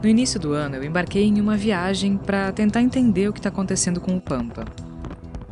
No início do ano, eu embarquei em uma viagem para tentar entender o que está acontecendo com o Pampa.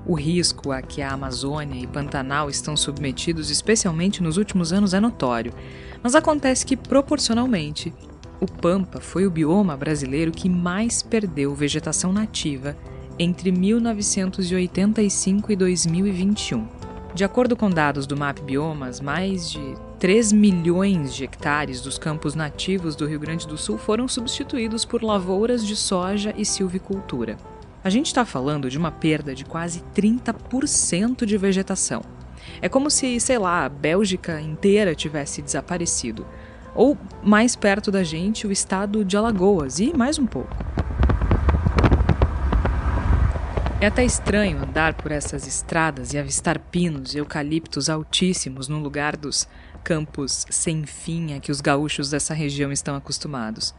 O risco a que a Amazônia e Pantanal estão submetidos, especialmente nos últimos anos, é notório, mas acontece que, proporcionalmente, o Pampa foi o bioma brasileiro que mais perdeu vegetação nativa entre 1985 e 2021. De acordo com dados do MAP Biomas, mais de 3 milhões de hectares dos campos nativos do Rio Grande do Sul foram substituídos por lavouras de soja e silvicultura. A gente está falando de uma perda de quase 30% de vegetação. É como se, sei lá, a Bélgica inteira tivesse desaparecido. Ou, mais perto da gente, o estado de Alagoas e mais um pouco. É até estranho andar por essas estradas e avistar pinos e eucaliptos altíssimos no lugar dos campos sem fim a que os gaúchos dessa região estão acostumados.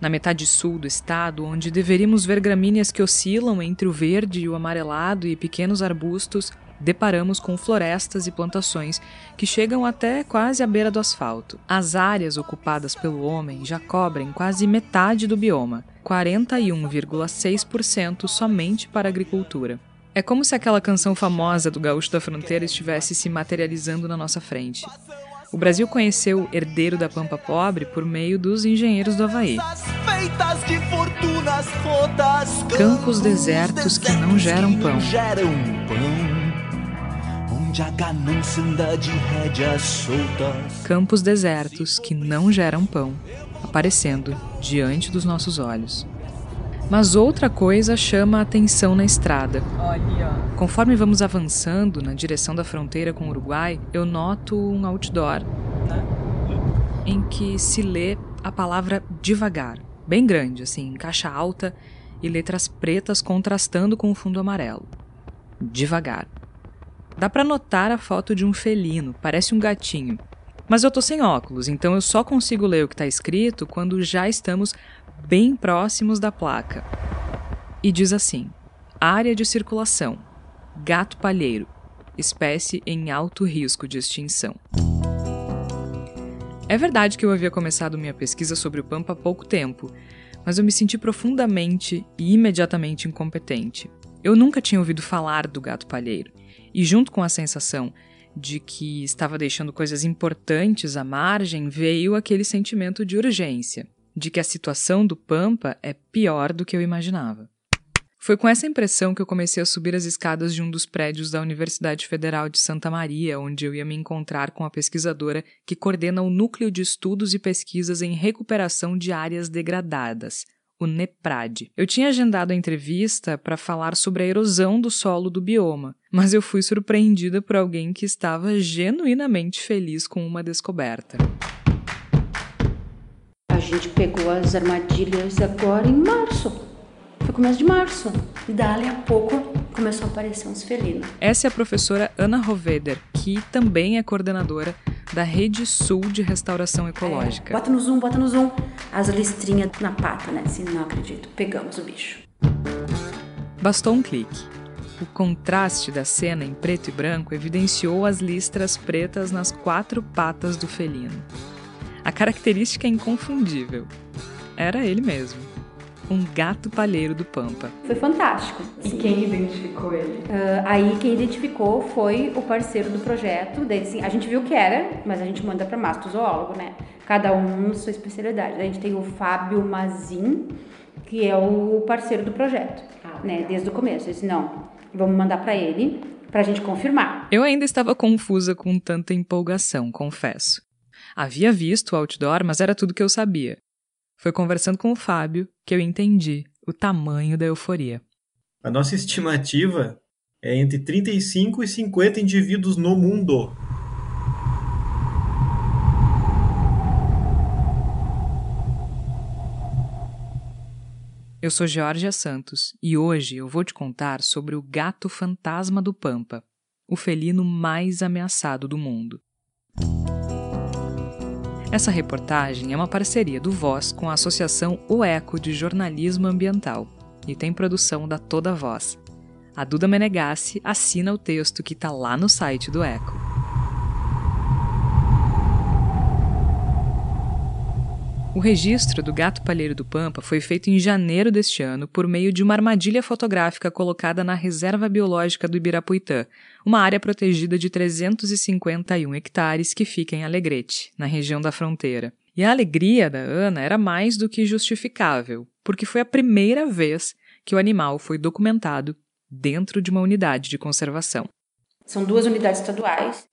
Na metade sul do estado, onde deveríamos ver gramíneas que oscilam entre o verde e o amarelado e pequenos arbustos, deparamos com florestas e plantações que chegam até quase à beira do asfalto. As áreas ocupadas pelo homem já cobrem quase metade do bioma, 41,6% somente para a agricultura. É como se aquela canção famosa do Gaúcho da Fronteira estivesse se materializando na nossa frente. O Brasil conheceu o herdeiro da Pampa Pobre por meio dos engenheiros do Havaí. Campos desertos que não geram pão. Campos desertos que não geram pão, aparecendo diante dos nossos olhos. Mas outra coisa chama a atenção na estrada. Conforme vamos avançando na direção da fronteira com o Uruguai, eu noto um outdoor em que se lê a palavra devagar, bem grande, assim, em caixa alta e letras pretas contrastando com o fundo amarelo. Devagar. Dá para notar a foto de um felino, parece um gatinho. Mas eu tô sem óculos, então eu só consigo ler o que está escrito quando já estamos bem próximos da placa. E diz assim: Área de circulação: gato palheiro, espécie em alto risco de extinção. É verdade que eu havia começado minha pesquisa sobre o Pampa há pouco tempo, mas eu me senti profundamente e imediatamente incompetente. Eu nunca tinha ouvido falar do gato palheiro, e junto com a sensação de que estava deixando coisas importantes à margem, veio aquele sentimento de urgência de que a situação do Pampa é pior do que eu imaginava. Foi com essa impressão que eu comecei a subir as escadas de um dos prédios da Universidade Federal de Santa Maria, onde eu ia me encontrar com a pesquisadora que coordena o Núcleo de Estudos e Pesquisas em Recuperação de Áreas Degradadas, o NEPRAD. Eu tinha agendado a entrevista para falar sobre a erosão do solo do bioma, mas eu fui surpreendida por alguém que estava genuinamente feliz com uma descoberta gente pegou as armadilhas agora em março. Foi começo de março. E dali a pouco começou a aparecer uns felinos. Essa é a professora Ana Roveder, que também é coordenadora da Rede Sul de Restauração Ecológica. É, bota no zoom, bota no zoom. As listrinhas na pata, né? Assim, não acredito. Pegamos o bicho. Bastou um clique. O contraste da cena em preto e branco evidenciou as listras pretas nas quatro patas do felino. A característica é inconfundível. Era ele mesmo. Um gato palheiro do Pampa. Foi fantástico. E quem identificou ele? Uh, aí quem identificou foi o parceiro do projeto. Daí, assim, a gente viu que era, mas a gente manda para mastozoólogo, né? Cada um sua especialidade. Daí a gente tem o Fábio Mazin, que é o parceiro do projeto, ah, né? Desde o começo. Ele disse, não, vamos mandar para ele para a gente confirmar. Eu ainda estava confusa com tanta empolgação, confesso. Havia visto o outdoor, mas era tudo que eu sabia. Foi conversando com o Fábio que eu entendi o tamanho da euforia. A nossa estimativa é entre 35 e 50 indivíduos no mundo. Eu sou Georgia Santos e hoje eu vou te contar sobre o gato fantasma do Pampa, o felino mais ameaçado do mundo. Essa reportagem é uma parceria do Voz com a Associação O Eco de Jornalismo Ambiental e tem produção da Toda Voz. A Duda Menegassi assina o texto que está lá no site do Eco. O registro do gato palheiro do Pampa foi feito em janeiro deste ano por meio de uma armadilha fotográfica colocada na Reserva Biológica do Ibirapuitã, uma área protegida de 351 hectares que fica em Alegrete, na região da fronteira. E a alegria da Ana era mais do que justificável, porque foi a primeira vez que o animal foi documentado dentro de uma unidade de conservação. São duas unidades estaduais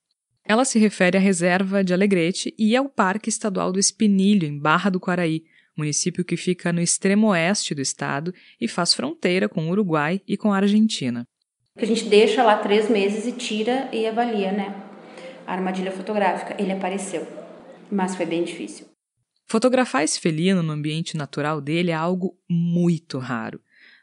ela se refere à reserva de Alegrete e ao Parque Estadual do Espinilho, em Barra do Quaraí, município que fica no extremo oeste do estado e faz fronteira com o Uruguai e com a Argentina. A gente deixa lá três meses e tira e avalia, né? A armadilha fotográfica. Ele apareceu, mas foi bem difícil. Fotografar esse felino no ambiente natural dele é algo muito raro.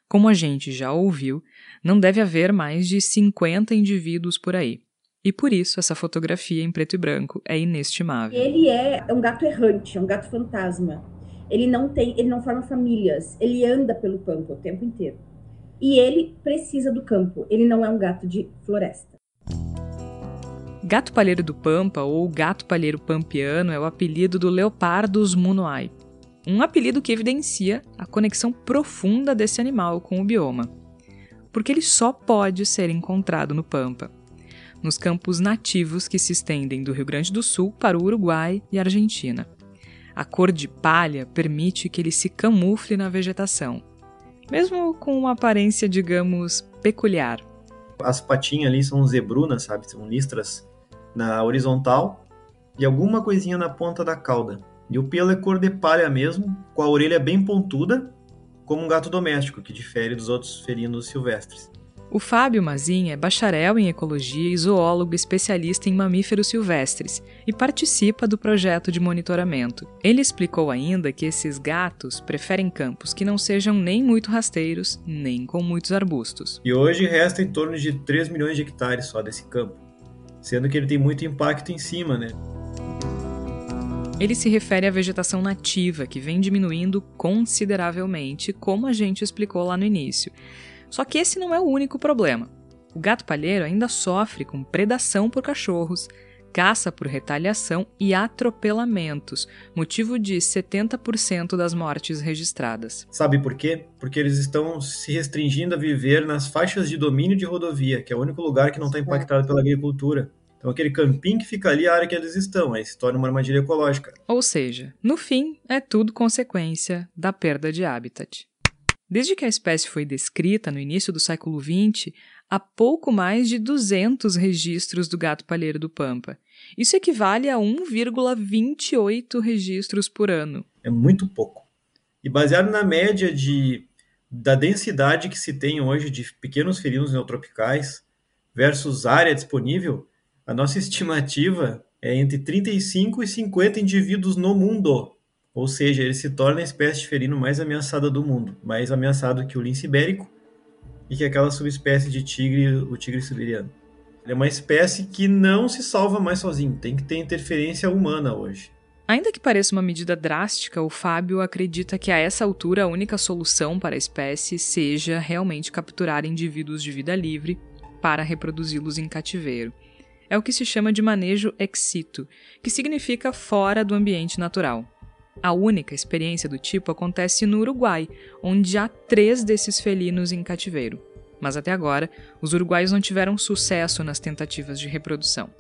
Como a gente já ouviu, não deve haver mais de 50 indivíduos por aí. E por isso essa fotografia em preto e branco é inestimável. Ele é um gato errante, é um gato fantasma. Ele não tem, ele não forma famílias, ele anda pelo campo o tempo inteiro. E ele precisa do campo, ele não é um gato de floresta. Gato palheiro do Pampa ou gato palheiro pampiano é o apelido do Leopardus munuai, um apelido que evidencia a conexão profunda desse animal com o bioma, porque ele só pode ser encontrado no Pampa nos campos nativos que se estendem do Rio Grande do Sul para o Uruguai e Argentina. A cor de palha permite que ele se camufle na vegetação, mesmo com uma aparência, digamos, peculiar. As patinhas ali são zebrunas, sabe? São listras na horizontal e alguma coisinha na ponta da cauda. E o pelo é cor de palha mesmo, com a orelha bem pontuda, como um gato doméstico, que difere dos outros felinos silvestres. O Fábio Mazin é bacharel em ecologia e zoólogo especialista em mamíferos silvestres e participa do projeto de monitoramento. Ele explicou ainda que esses gatos preferem campos que não sejam nem muito rasteiros, nem com muitos arbustos. E hoje resta em torno de 3 milhões de hectares só desse campo, sendo que ele tem muito impacto em cima, né? Ele se refere à vegetação nativa, que vem diminuindo consideravelmente, como a gente explicou lá no início. Só que esse não é o único problema. O gato palheiro ainda sofre com predação por cachorros, caça por retaliação e atropelamentos, motivo de 70% das mortes registradas. Sabe por quê? Porque eles estão se restringindo a viver nas faixas de domínio de rodovia, que é o único lugar que não está impactado pela agricultura. Então, aquele campinho que fica ali é a área que eles estão, aí se torna uma armadilha ecológica. Ou seja, no fim, é tudo consequência da perda de habitat. Desde que a espécie foi descrita no início do século XX, há pouco mais de 200 registros do gato palheiro do Pampa. Isso equivale a 1,28 registros por ano. É muito pouco. E baseado na média de, da densidade que se tem hoje de pequenos felinos neotropicais versus área disponível, a nossa estimativa é entre 35 e 50 indivíduos no mundo. Ou seja, ele se torna a espécie de felino mais ameaçada do mundo, mais ameaçado que o lince ibérico e que aquela subespécie de tigre, o tigre siberiano. Ele é uma espécie que não se salva mais sozinho, tem que ter interferência humana hoje. Ainda que pareça uma medida drástica, o Fábio acredita que a essa altura a única solução para a espécie seja realmente capturar indivíduos de vida livre para reproduzi-los em cativeiro. É o que se chama de manejo ex situ, que significa fora do ambiente natural. A única experiência do tipo acontece no Uruguai, onde há três desses felinos em cativeiro. Mas até agora, os uruguaios não tiveram sucesso nas tentativas de reprodução.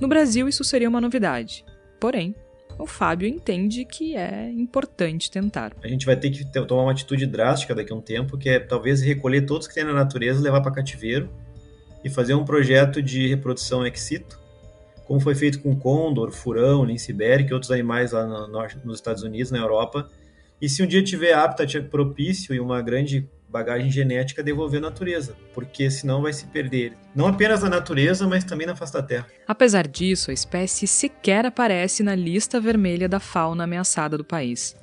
No Brasil, isso seria uma novidade. Porém, o Fábio entende que é importante tentar. A gente vai ter que tomar uma atitude drástica daqui a um tempo, que é talvez recolher todos que tem na natureza, levar para cativeiro e fazer um projeto de reprodução ex situ, como foi feito com condor, furão, lince ibérico e outros animais lá no norte, nos Estados Unidos, na Europa. E se um dia tiver habitat propício e uma grande bagagem genética, devolver a natureza, porque senão vai se perder, não apenas na natureza, mas também na face da Terra. Apesar disso, a espécie sequer aparece na lista vermelha da fauna ameaçada do país.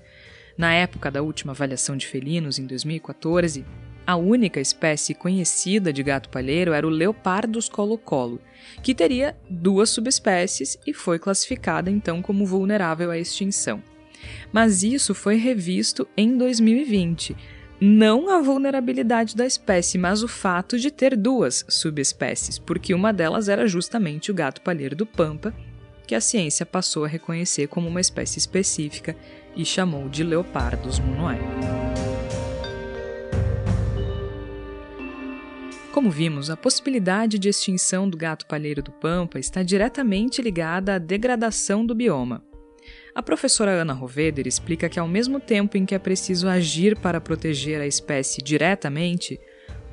Na época da última avaliação de felinos, em 2014, a única espécie conhecida de gato palheiro era o Leopardus colo-colo, que teria duas subespécies e foi classificada então como vulnerável à extinção. Mas isso foi revisto em 2020. Não a vulnerabilidade da espécie, mas o fato de ter duas subespécies, porque uma delas era justamente o gato palheiro do Pampa, que a ciência passou a reconhecer como uma espécie específica e chamou de Leopardus munuae. Como vimos, a possibilidade de extinção do gato palheiro do Pampa está diretamente ligada à degradação do bioma. A professora Ana Roveder explica que, ao mesmo tempo em que é preciso agir para proteger a espécie diretamente,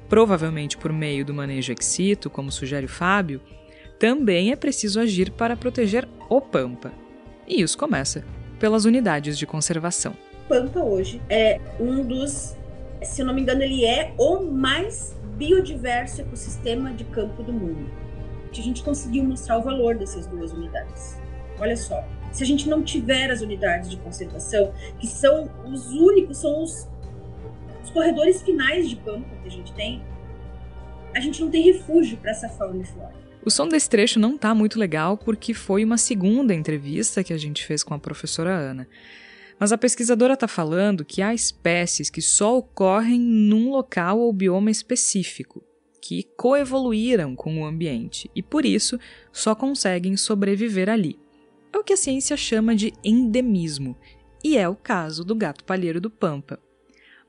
provavelmente por meio do manejo ex situ, como sugere o Fábio, também é preciso agir para proteger o Pampa. E isso começa pelas unidades de conservação. Pampa hoje é um dos, se não me engano, ele é o mais biodiverso ecossistema de campo do mundo. A gente conseguiu mostrar o valor dessas duas unidades. Olha só, se a gente não tiver as unidades de conservação, que são os únicos, são os, os corredores finais de campo que a gente tem, a gente não tem refúgio para essa fauna e flora. O som desse trecho não tá muito legal porque foi uma segunda entrevista que a gente fez com a professora Ana. Mas a pesquisadora está falando que há espécies que só ocorrem num local ou bioma específico, que coevoluíram com o ambiente e por isso só conseguem sobreviver ali. É o que a ciência chama de endemismo, e é o caso do gato palheiro do Pampa.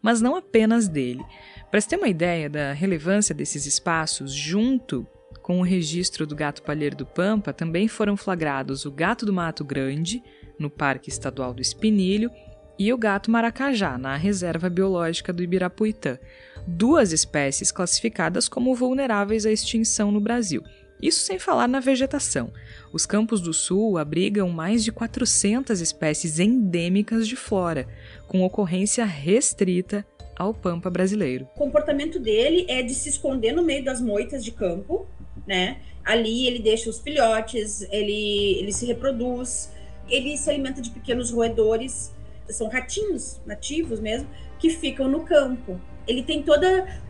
Mas não apenas dele. Para se ter uma ideia da relevância desses espaços, junto com o registro do gato palheiro do Pampa, também foram flagrados o gato do Mato Grande, no Parque Estadual do Espinilho, e o gato maracajá, na Reserva Biológica do Ibirapuitã, duas espécies classificadas como vulneráveis à extinção no Brasil. Isso sem falar na vegetação. Os Campos do Sul abrigam mais de 400 espécies endêmicas de flora, com ocorrência restrita ao pampa brasileiro. O comportamento dele é de se esconder no meio das moitas de campo, né? Ali ele deixa os filhotes, ele, ele se reproduz, ele se alimenta de pequenos roedores, são ratinhos nativos mesmo, que ficam no campo. Ele tem todo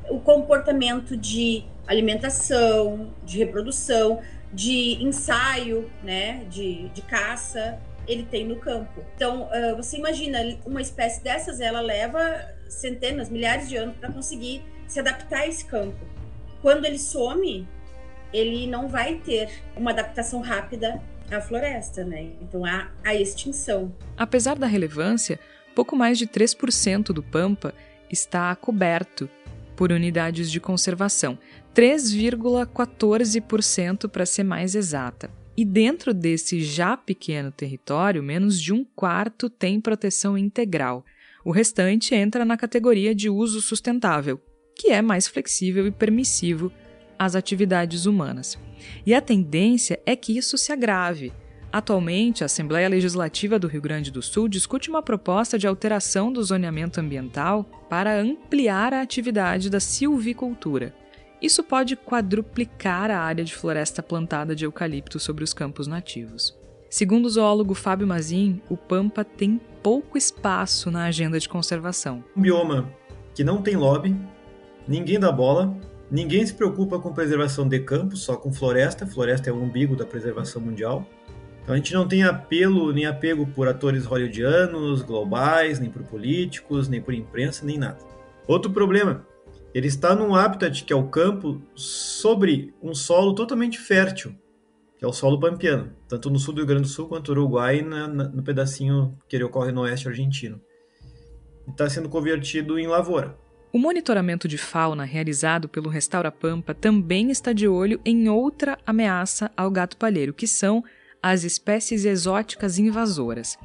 o comportamento de alimentação, de reprodução, de ensaio, né, de, de caça, ele tem no campo. Então, uh, você imagina, uma espécie dessas, ela leva centenas, milhares de anos para conseguir se adaptar a esse campo. Quando ele some, ele não vai ter uma adaptação rápida à floresta, né? Então, há a extinção. Apesar da relevância, pouco mais de 3% do Pampa está coberto por unidades de conservação, 3,14% para ser mais exata. E dentro desse já pequeno território, menos de um quarto tem proteção integral. O restante entra na categoria de uso sustentável, que é mais flexível e permissivo às atividades humanas. E a tendência é que isso se agrave. Atualmente, a Assembleia Legislativa do Rio Grande do Sul discute uma proposta de alteração do zoneamento ambiental para ampliar a atividade da silvicultura. Isso pode quadruplicar a área de floresta plantada de eucalipto sobre os campos nativos. Segundo o zoólogo Fábio Mazin, o Pampa tem pouco espaço na agenda de conservação. Um bioma que não tem lobby, ninguém dá bola, ninguém se preocupa com preservação de campos, só com floresta. Floresta é o umbigo da preservação mundial. Então a gente não tem apelo nem apego por atores hollywoodianos, globais, nem por políticos, nem por imprensa, nem nada. Outro problema, ele está num habitat que é o campo sobre um solo totalmente fértil, que é o solo pampiano, tanto no sul do Rio Grande do Sul quanto no Uruguai na, na, no pedacinho que ele ocorre no oeste argentino. Está sendo convertido em lavoura. O monitoramento de fauna realizado pelo Restaura Pampa também está de olho em outra ameaça ao gato palheiro, que são as espécies exóticas invasoras.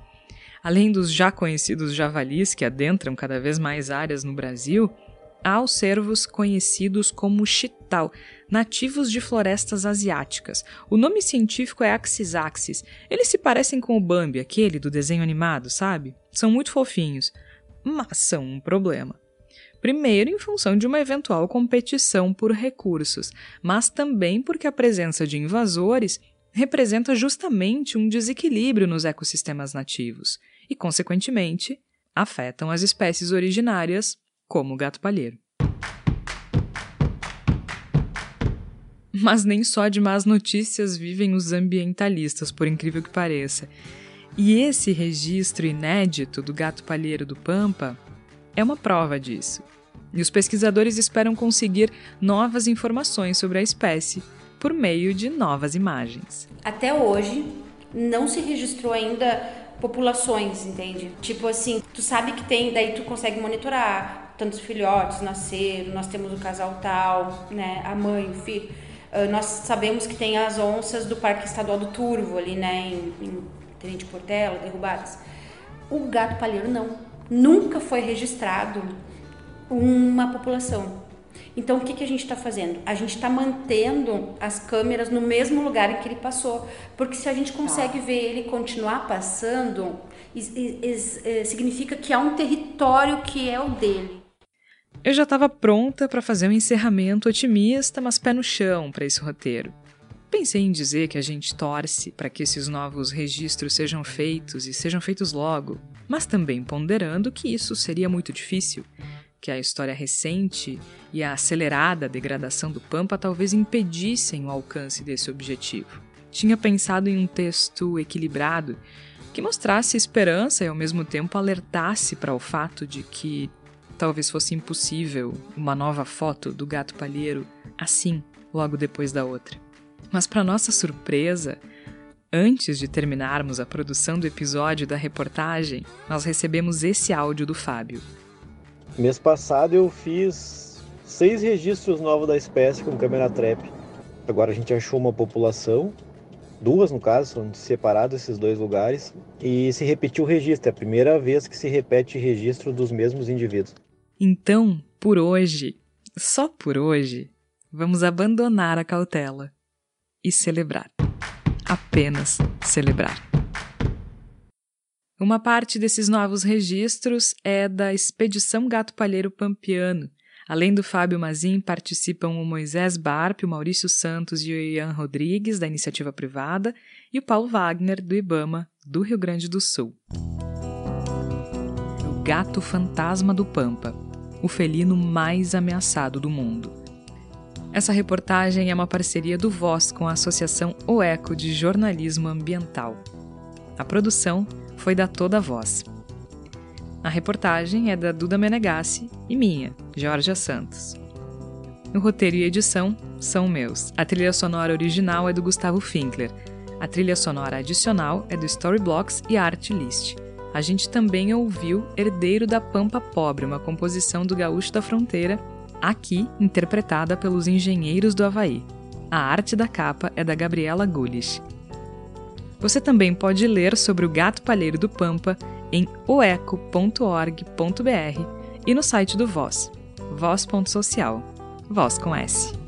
Além dos já conhecidos javalis que adentram cada vez mais áreas no Brasil, há os cervos conhecidos como chital, nativos de florestas asiáticas. O nome científico é Axis axis. Eles se parecem com o Bambi, aquele do desenho animado, sabe? São muito fofinhos, mas são um problema. Primeiro, em função de uma eventual competição por recursos, mas também porque a presença de invasores representa justamente um desequilíbrio nos ecossistemas nativos e, consequentemente, afetam as espécies originárias como o gato palheiro. Mas nem só de más notícias vivem os ambientalistas, por incrível que pareça. E esse registro inédito do gato palheiro do Pampa é uma prova disso. E os pesquisadores esperam conseguir novas informações sobre a espécie por meio de novas imagens. Até hoje, não se registrou ainda populações, entende? Tipo assim, tu sabe que tem, daí tu consegue monitorar tantos filhotes nasceram, nós temos o casal tal, né, a mãe, o filho. Uh, nós sabemos que tem as onças do Parque Estadual do Turvo ali, né, em, em Tenente Portela, derrubadas. O gato palheiro não. Nunca foi registrado uma população. Então, o que, que a gente está fazendo? A gente está mantendo as câmeras no mesmo lugar em que ele passou. Porque se a gente consegue tá. ver ele continuar passando, é, significa que há um território que é o dele. Eu já estava pronta para fazer um encerramento otimista, mas pé no chão para esse roteiro. Pensei em dizer que a gente torce para que esses novos registros sejam feitos e sejam feitos logo, mas também ponderando que isso seria muito difícil, que a história recente e a acelerada degradação do Pampa talvez impedissem o alcance desse objetivo. Tinha pensado em um texto equilibrado que mostrasse esperança e ao mesmo tempo alertasse para o fato de que talvez fosse impossível uma nova foto do gato palheiro assim, logo depois da outra. Mas, para nossa surpresa, antes de terminarmos a produção do episódio da reportagem, nós recebemos esse áudio do Fábio. Mês passado eu fiz seis registros novos da espécie com câmera trap. Agora a gente achou uma população, duas no caso, são separados esses dois lugares, e se repetiu o registro. É a primeira vez que se repete registro dos mesmos indivíduos. Então, por hoje, só por hoje, vamos abandonar a cautela e celebrar. Apenas celebrar. Uma parte desses novos registros é da Expedição Gato Palheiro Pampiano. Além do Fábio Mazin, participam o Moisés Barp, o Maurício Santos e o Ian Rodrigues, da iniciativa privada, e o Paulo Wagner, do IBAMA, do Rio Grande do Sul. O gato fantasma do Pampa, o felino mais ameaçado do mundo. Essa reportagem é uma parceria do Voz com a Associação OECO de Jornalismo Ambiental. A produção foi da Toda Voz. A reportagem é da Duda Menegassi e minha, Georgia Santos. O roteiro e edição são meus. A trilha sonora original é do Gustavo Finkler. A trilha sonora adicional é do Storyblocks e Artlist. A gente também ouviu Herdeiro da Pampa Pobre, uma composição do Gaúcho da Fronteira, aqui interpretada pelos Engenheiros do Havaí. A arte da capa é da Gabriela Gulich. Você também pode ler sobre o gato palheiro do Pampa em oeco.org.br e no site do Voz, voz.social, voz com S.